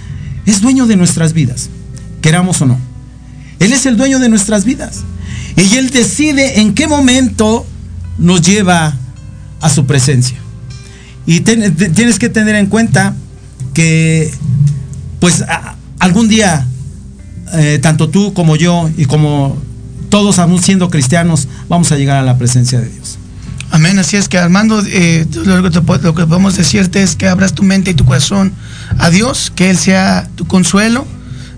Speaker 7: es dueño de nuestras vidas, queramos o no. Él es el dueño de nuestras vidas. Y Él decide en qué momento nos lleva a su presencia. Y tienes que tener en cuenta que, pues, algún día, eh, tanto tú como yo y como todos aún siendo cristianos, vamos a llegar a la presencia de Dios.
Speaker 4: Amén, así es que Armando, eh, lo, que lo que podemos decirte es que abras tu mente y tu corazón a Dios, que Él sea tu consuelo.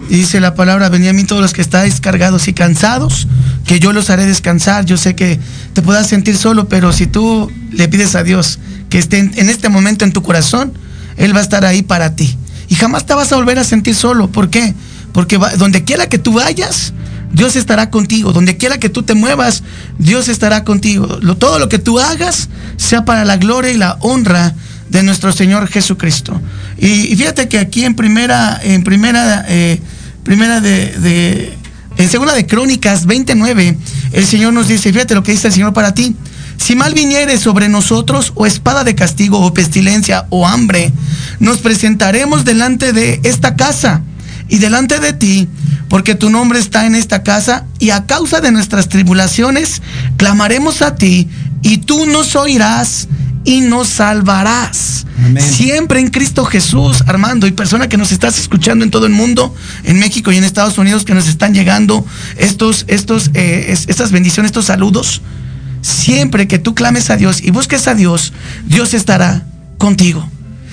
Speaker 4: Dice la palabra, venid a mí todos los que estáis cargados y cansados, que yo los haré descansar. Yo sé que te puedas sentir solo, pero si tú le pides a Dios que esté en, este momento en tu corazón, Él va a estar ahí para ti. Y jamás te vas a volver a sentir solo. ¿Por qué? Porque donde quiera que tú vayas, Dios estará contigo. Donde quiera que tú te muevas, Dios estará contigo. Todo lo que tú hagas sea para la gloria y la honra de nuestro Señor Jesucristo. Y, fíjate que aquí en primera, en primera, eh, primera de, de- en segunda de Crónicas 29, el Señor nos dice, fíjate lo que dice el Señor para ti. Si mal viniere sobre nosotros, o espada de castigo, o pestilencia, o hambre, nos presentaremos delante de esta casa y delante de ti, porque tu nombre está en esta casa, y a causa de nuestras tribulaciones, clamaremos a ti, y tú nos oirás y nos salvarás.
Speaker 7: Amén.
Speaker 4: Siempre en Cristo Jesús, Armando, y persona que nos estás escuchando en todo el mundo, en México y en Estados Unidos, que nos están llegando estos, estos, eh, es- estas bendiciones, estos saludos. Siempre que tú clames a Dios y busques a Dios, Dios estará contigo.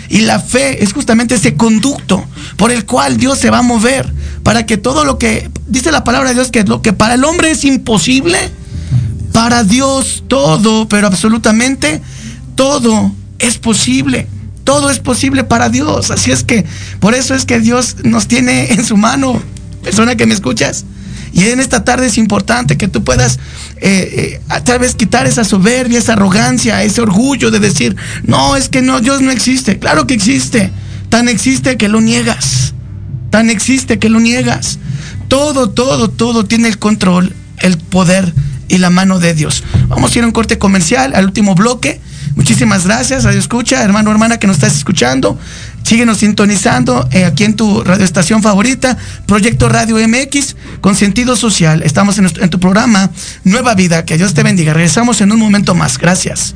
Speaker 4: Y la fe es justamente ese conducto por el cual Dios se va a mover para que todo lo que dice la palabra de Dios que lo que para el hombre es imposible, para Dios todo, pero absolutamente todo es posible. Todo es posible para Dios. Así es que por eso es que Dios nos tiene en su mano. Persona que me escuchas. Y en esta tarde es importante que tú puedas eh, eh, tal vez quitar esa soberbia, esa arrogancia, ese orgullo de decir, no, es que no, Dios no existe. Claro que existe. Tan existe que lo niegas. Tan existe que lo niegas. Todo, todo, todo tiene el control, el poder y la mano de Dios. Vamos a ir a un corte comercial, al último bloque. Muchísimas gracias, Radio Escucha, hermano, hermana que nos estás escuchando. Síguenos sintonizando eh, aquí en tu radioestación favorita, Proyecto Radio MX, con sentido social. Estamos en, en tu programa Nueva Vida. Que Dios te bendiga. Regresamos en un momento más. Gracias.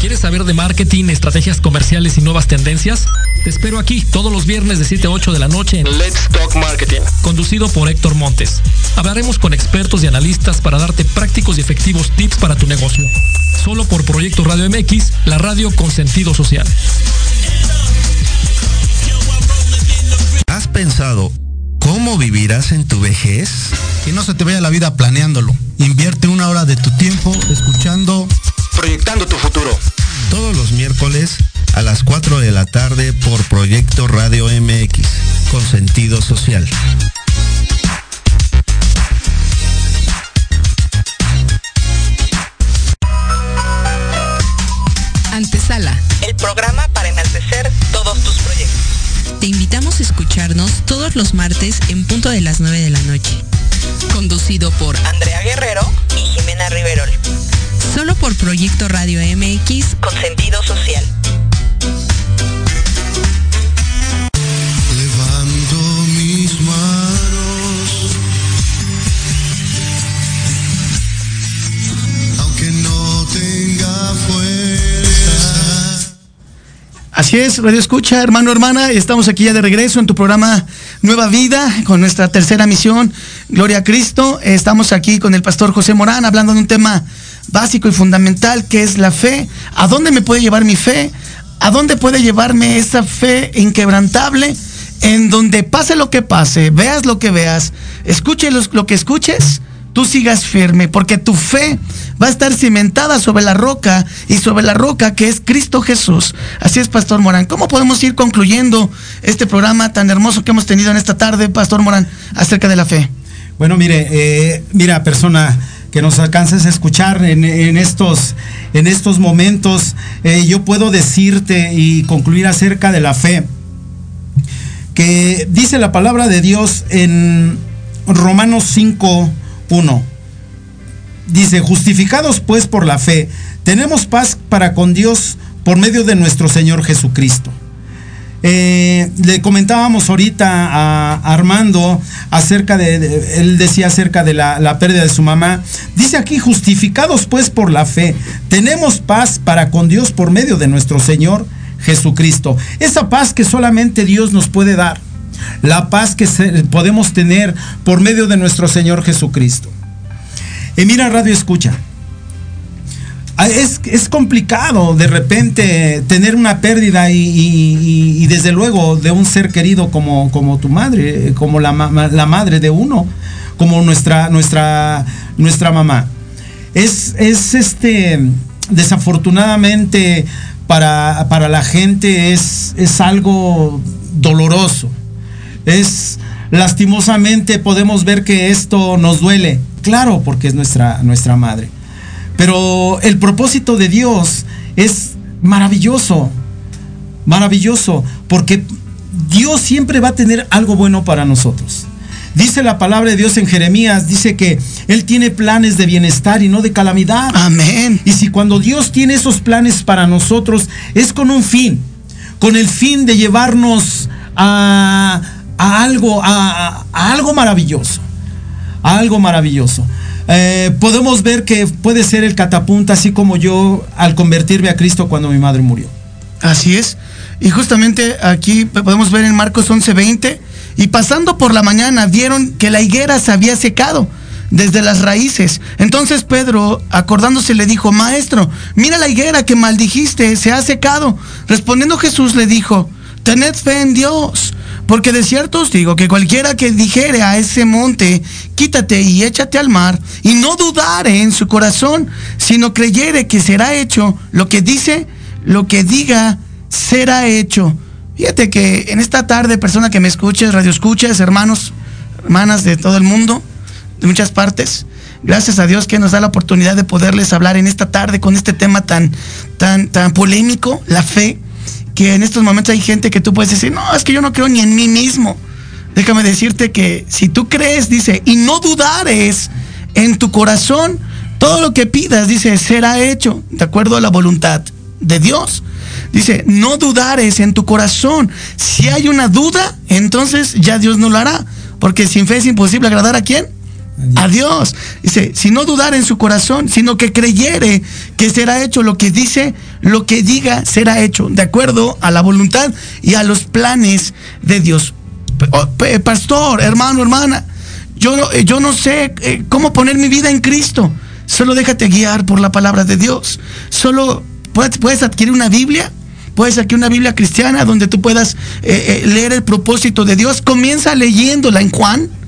Speaker 11: ¿Quieres saber de marketing, estrategias comerciales y nuevas tendencias? Te espero aquí todos los viernes de 7 a 8 de la noche en Let's Talk Marketing, conducido por Héctor Montes. Hablaremos con expertos y analistas para darte prácticos y efectivos tips para tu negocio. Solo por Proyecto Radio MX, la radio con sentido social.
Speaker 5: ¿Has pensado
Speaker 9: ¿Cómo vivirás en tu vejez?
Speaker 10: Que no se te vaya la vida planeándolo. Invierte una hora de tu tiempo escuchando
Speaker 9: Proyectando tu futuro. Todos los miércoles a las 4 de la tarde por Proyecto Radio MX, con sentido social.
Speaker 3: Antesala, el programa para enaltecer todos tus proyectos. Te invitamos a escucharnos todos los martes en punto de las 9 de la noche. Conducido por Andrea Guerrero y Jimena Riverol. Solo por Proyecto Radio MX con sentido social.
Speaker 4: Así es, Radio Escucha, hermano, hermana, estamos aquí ya de regreso en tu programa Nueva Vida con nuestra tercera misión, Gloria a Cristo. Estamos aquí con el pastor José Morán hablando de un tema básico y fundamental que es la fe. ¿A dónde me puede llevar mi fe? ¿A dónde puede llevarme esa fe inquebrantable? En donde pase lo que pase, veas lo que veas, escuche lo que escuches, tú sigas firme, porque tu fe va a estar cimentada sobre la roca y sobre la roca que es Cristo Jesús. Así es, Pastor Morán. ¿Cómo podemos ir concluyendo este programa tan hermoso que hemos tenido en esta tarde, Pastor Morán, acerca de la fe?
Speaker 7: Bueno, mire, eh, mira, persona que nos alcances a escuchar en, estos, en estos momentos, eh, yo puedo decirte y concluir acerca de la fe, que dice la palabra de Dios en Romanos 5, 1. Dice, justificados pues por la fe, tenemos paz para con Dios por medio de nuestro Señor Jesucristo. Eh, le comentábamos ahorita a Armando acerca de, él decía acerca de la, la pérdida de su mamá. Dice aquí, justificados pues por la fe, tenemos paz para con Dios por medio de nuestro Señor Jesucristo. Esa paz que solamente Dios nos puede dar. La paz que podemos tener por medio de nuestro Señor Jesucristo. Y mira, radio escucha. Ah, Es, es complicado de repente tener una pérdida y, desde luego de un ser querido como, como tu madre, como la, la madre de uno, como nuestra, nuestra, nuestra mamá. Es, es este, desafortunadamente para, para la gente es, es algo doloroso. Es lastimosamente podemos ver que esto nos duele. Claro, porque es nuestra, nuestra madre. Pero el propósito de Dios es maravilloso, maravilloso, porque Dios siempre va a tener algo bueno para nosotros. Dice la palabra de Dios en Jeremías, dice que Él tiene planes de bienestar y no de calamidad.
Speaker 4: Amén.
Speaker 7: Y si cuando Dios tiene esos planes para nosotros, es con un fin, con el fin de llevarnos a, a algo, a, a algo maravilloso, algo maravilloso. Eh, podemos ver que puede ser el catapunta, así como yo al convertirme a Cristo cuando mi madre murió.
Speaker 4: Así es. Y justamente aquí podemos ver en Marcos 11:20, y pasando por la mañana vieron que la higuera se había secado desde las raíces. Entonces Pedro, acordándose, le dijo, Maestro, mira la higuera que maldijiste, se ha secado. Respondiendo Jesús le dijo, Tened fe en Dios, porque de cierto os digo que cualquiera que dijere a ese monte, quítate y échate al mar, y no dudare en su corazón, sino creyere que será hecho lo que dice, lo que diga, será hecho. Fíjate que en esta tarde, persona que me escuches, radio escuchas, hermanos, hermanas de todo el mundo, de muchas partes, gracias a Dios que nos da la oportunidad de poderles hablar en esta tarde con este tema tan, tan, tan polémico, la fe, que en estos momentos hay gente que tú puedes decir, no, es que yo no creo ni en mí mismo. Déjame decirte que si tú crees, dice, y no dudares en tu corazón, todo lo que pidas, dice, será hecho de acuerdo a la voluntad de Dios. Dice, no dudares en tu corazón. Si hay una duda, entonces ya Dios no lo hará. Porque sin fe es imposible agradar a quién? A Dios. Dice, si no dudar en su corazón, sino que creyere que será hecho lo que dice, lo que diga será hecho, de acuerdo a la voluntad y a los planes de Dios. Oh, Pastor, hermano, hermana, yo no, eh, yo no sé eh, cómo poner mi vida en Cristo. Solo déjate guiar por la palabra de Dios. Solo puedes, adquirir una Biblia, puedes aquí una Biblia cristiana donde tú puedas eh, leer el propósito de Dios. Comienza leyéndola en Juan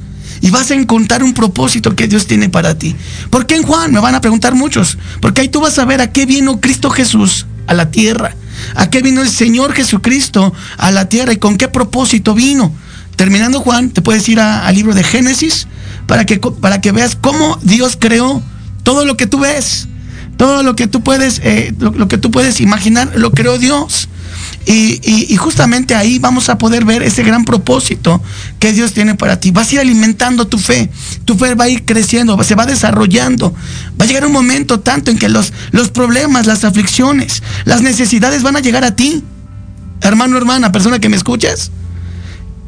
Speaker 4: y vas a encontrar un propósito que Dios tiene para ti. ¿Por qué en Juan? Me van a preguntar muchos. Porque ahí tú vas a ver a qué vino Cristo Jesús a la tierra. ¿A qué vino el Señor Jesucristo a la tierra y con qué propósito vino? Terminando Juan, te puedes ir al libro de Génesis para que, para que veas cómo Dios creó todo lo que tú ves. Todo lo que tú puedes, eh, lo, que tú puedes imaginar, lo creó Dios. Y, justamente ahí vamos a poder ver ese gran propósito que Dios tiene para ti. Vas a ir alimentando tu fe, tu fe va a ir creciendo, se va desarrollando. Va a llegar un momento tanto en que los, los problemas, las aflicciones, las necesidades van a llegar a ti. Hermano, hermana, persona que me escuchas,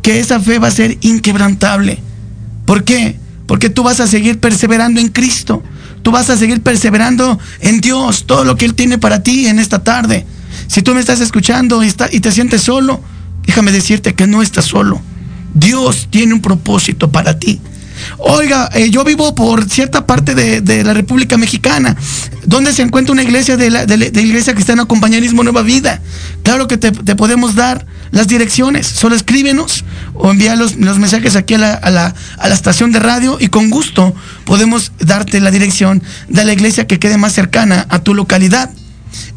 Speaker 4: que esa fe va a ser inquebrantable. ¿Por qué? Porque tú vas a seguir perseverando en Cristo. Tú vas a seguir perseverando en Dios, todo lo que Él tiene para ti en esta tarde. Si tú me estás escuchando y, te sientes solo, déjame decirte que no estás solo. Dios tiene un propósito para ti. Oiga, eh, yo vivo por cierta parte de, la República Mexicana, donde se encuentra una iglesia de la, de, la iglesia cristiana Compañerismo Nueva Vida. Claro que te, podemos dar las direcciones, solo escríbenos o envía los, mensajes aquí a la, a la, estación de radio y con gusto podemos darte la dirección de la iglesia que quede más cercana a tu localidad.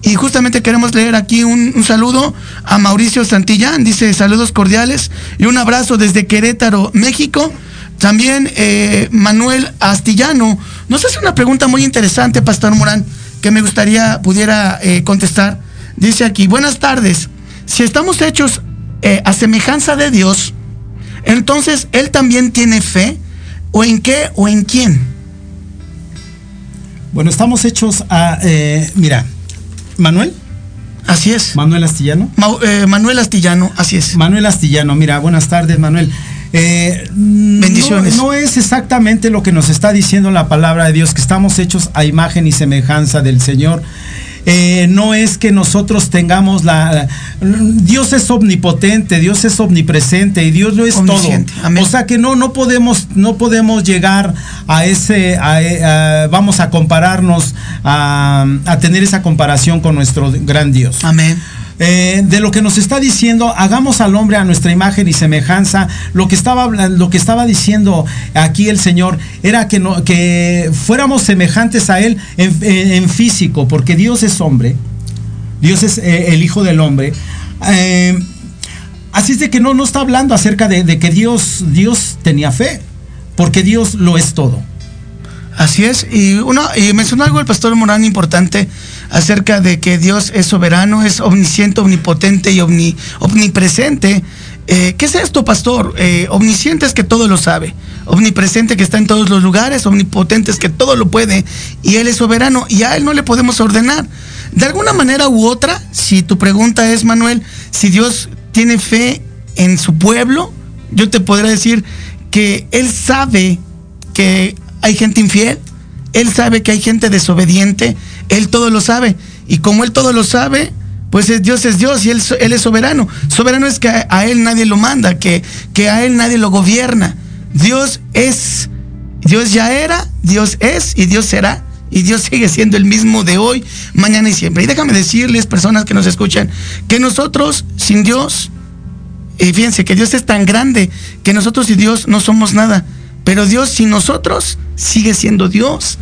Speaker 4: Y justamente queremos leer aquí un, saludo a Mauricio Santillán, dice saludos cordiales y un abrazo desde Querétaro, México. También eh, Manuel Astillano, nos hace una pregunta muy interesante, Pastor Morán, que me gustaría pudiera eh, contestar. Dice aquí, buenas tardes, si estamos hechos eh, a semejanza de Dios, entonces Él también tiene fe, o en qué o en quién.
Speaker 7: Bueno, estamos hechos a, mira, Manuel.
Speaker 4: Así es.
Speaker 7: Manuel Astillano.
Speaker 4: Eh, Manuel Astillano, así es.
Speaker 7: Manuel Astillano, mira, buenas tardes, Manuel. Eh,
Speaker 4: Bendiciones.
Speaker 7: No, es exactamente lo que nos está diciendo la palabra de Dios, que estamos hechos a imagen y semejanza del Señor. Eh, no es que nosotros tengamos la, Dios es omnipotente, Dios es omnipresente y Dios lo es todo. O sea que no, no podemos, no podemos llegar a ese, vamos a compararnos, a, a tener esa comparación con nuestro gran Dios.
Speaker 4: Amén.
Speaker 7: Eh, de lo que nos está diciendo, hagamos al hombre a nuestra imagen y semejanza. Lo que estaba, lo que estaba diciendo aquí el Señor era que, no, que fuéramos semejantes a Él en, físico, porque Dios es hombre, Dios es eh, el Hijo del Hombre. Eh, así es de que no, no está hablando acerca de, que Dios, Dios tenía fe, porque Dios lo es todo.
Speaker 4: Así es, y, uno, y mencionó algo el pastor Morán importante acerca de que Dios es soberano, es omnisciente, omnipotente y omnipresente. Eh, ¿Qué es esto, pastor? Eh, omnisciente es que todo lo sabe, omnipresente que está en todos los lugares, omnipotente es que todo lo puede y Él es soberano y a Él no le podemos ordenar. De alguna manera u otra, si tu pregunta es, Manuel, si Dios tiene fe en su pueblo, yo te podría decir que Él sabe que hay gente infiel, Él sabe que hay gente desobediente, Él todo lo sabe. Y como Él todo lo sabe, pues Dios es Dios y él, él, es soberano. Soberano es que a, Él nadie lo manda, que, que a Él nadie lo gobierna. Dios es, Dios ya era, Dios es y Dios será. Y Dios sigue siendo el mismo de hoy, mañana y siempre. Y déjame decirles, personas que nos escuchan, que nosotros sin Dios, y fíjense que Dios es tan grande que nosotros y Dios no somos nada. Pero Dios sin nosotros sigue siendo Dios.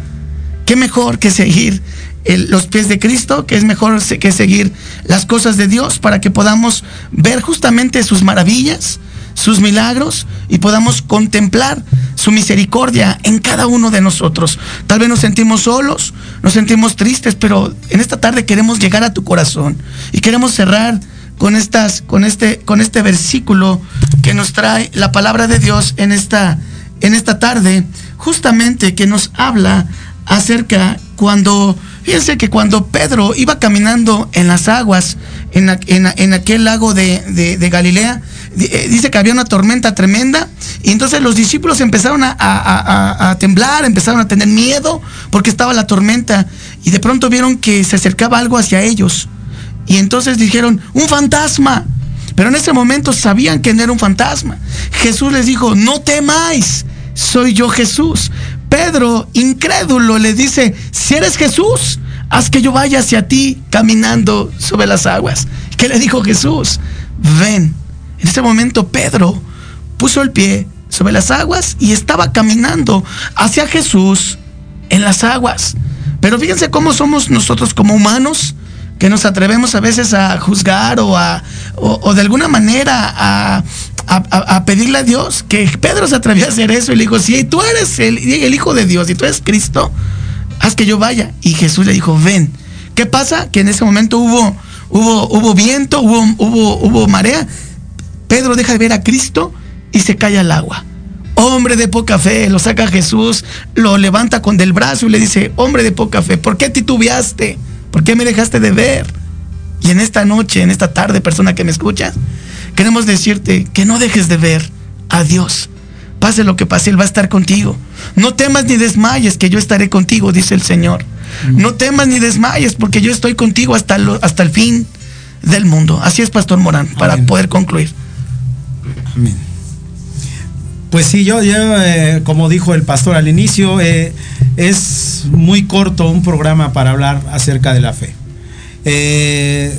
Speaker 4: ¿Qué mejor que seguir los pies de Cristo? ¿Qué es mejor que seguir las cosas de Dios para que podamos ver justamente sus maravillas, sus milagros y podamos contemplar su misericordia en cada uno de nosotros. Tal vez nos sentimos solos, nos sentimos tristes, pero en esta tarde queremos llegar a tu corazón y queremos cerrar con estas con este con este versículo que nos trae la palabra de Dios en esta en esta tarde, justamente que nos habla acerca cuando, fíjense que cuando Pedro iba caminando en las aguas, en, en, aquel lago de, Galilea, eh, dice que había una tormenta tremenda y entonces los discípulos empezaron a, a, temblar, empezaron a tener miedo porque estaba la tormenta y de pronto vieron que se acercaba algo hacia ellos y entonces dijeron, un fantasma. Pero en ese momento sabían que no era un fantasma. Jesús les dijo, no temáis, soy yo Jesús. Pedro, incrédulo, le dice, si eres Jesús, haz que yo vaya hacia ti caminando sobre las aguas. ¿Qué le dijo Jesús? Ven. En ese momento Pedro puso el pie sobre las aguas y estaba caminando hacia Jesús en las aguas. Pero fíjense cómo somos nosotros como humanos, que nos atrevemos a veces a juzgar o, a, o, de alguna manera a, a, pedirle a Dios, que Pedro se atrevió a hacer eso y le dijo, si tú eres el, el Hijo de Dios y tú eres Cristo, haz que yo vaya. Y Jesús le dijo, ven. ¿Qué pasa? Que en ese momento hubo, hubo, hubo viento, hubo, hubo, hubo marea. Pedro deja de ver a Cristo y se cae al agua. Hombre de poca fe, lo saca Jesús, lo levanta con del brazo y le dice, hombre de poca fe, ¿por qué titubeaste? ¿Por qué me dejaste de ver? Y en esta noche, en esta tarde, persona que me escuchas, queremos decirte que no dejes de ver a Dios. Pase lo que pase, Él va a estar contigo. No temas ni desmayes, que yo estaré contigo, dice el Señor. No temas ni desmayes, porque yo estoy contigo hasta, hasta el fin del mundo. Así es, Pastor Morán, para poder concluir.
Speaker 7: Amén. Pues sí, yo, eh, como dijo el pastor al inicio, eh, es muy corto un programa para hablar acerca de la fe. Eh,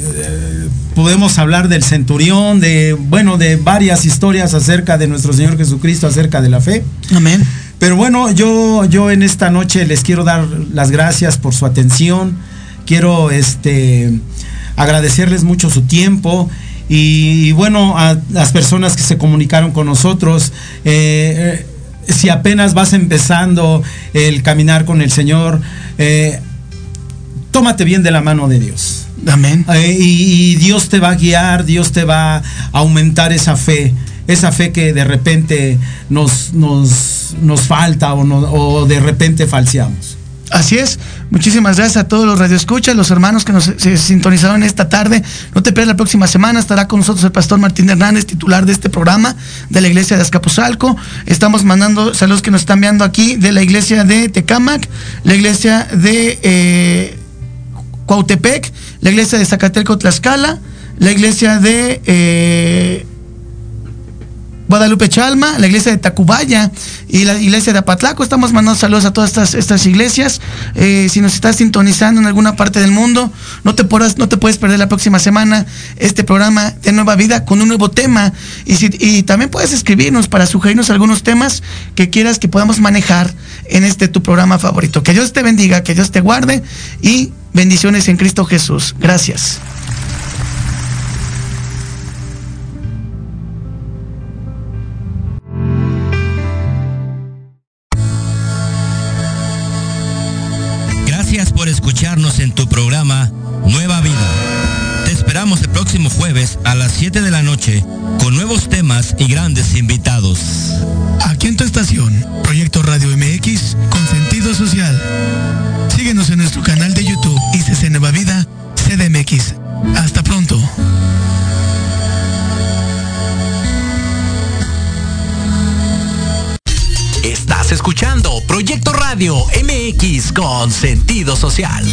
Speaker 7: podemos hablar del centurión, de, bueno, de varias historias acerca de nuestro Señor Jesucristo, acerca de la fe.
Speaker 4: Amén.
Speaker 7: Pero bueno, yo, yo en esta noche les quiero dar las gracias por su atención. Quiero este, agradecerles mucho su tiempo y, bueno, a las personas que se comunicaron con nosotros, eh, eh, si apenas vas empezando el caminar con el Señor, eh, tómate bien de la mano de Dios.
Speaker 4: Amén.
Speaker 7: y, Dios te va a guiar, Dios te va a aumentar esa fe, esa fe que de repente nos, nos, nos falta o, o de repente falseamos.
Speaker 4: Así es. Muchísimas gracias a todos los radioescuchas, los hermanos que nos se sintonizaron esta tarde. No te pierdas la próxima semana. Estará con nosotros el pastor Martín Hernández, titular de este programa de la iglesia de Azcapotzalco. Estamos mandando saludos que nos están viendo aquí de la iglesia de Tecamac, la iglesia de eh, Cuautepec, la iglesia de Zacateco Tlaxcala, la iglesia de eh, Guadalupe Chalma, la iglesia de Tacubaya y la iglesia de Apatlaco. Estamos mandando saludos a todas estas, estas iglesias. Eh, si nos estás sintonizando en alguna parte del mundo, no te, podrás, no te puedes perder la próxima semana este programa de Nueva Vida con un nuevo tema. Y, y también puedes escribirnos para sugerirnos algunos temas que quieras que podamos manejar en este tu programa favorito. Que Dios te bendiga, que Dios te guarde y bendiciones en Cristo Jesús. Gracias.
Speaker 5: escucharnos en tu programa Nueva Vida. Te esperamos el próximo jueves a las 7 de la noche con nuevos temas y grandes invitados.
Speaker 4: Aquí en tu estación, Proyecto Hasta pronto.
Speaker 8: Estás escuchando Proyecto Radio MX con sentido social.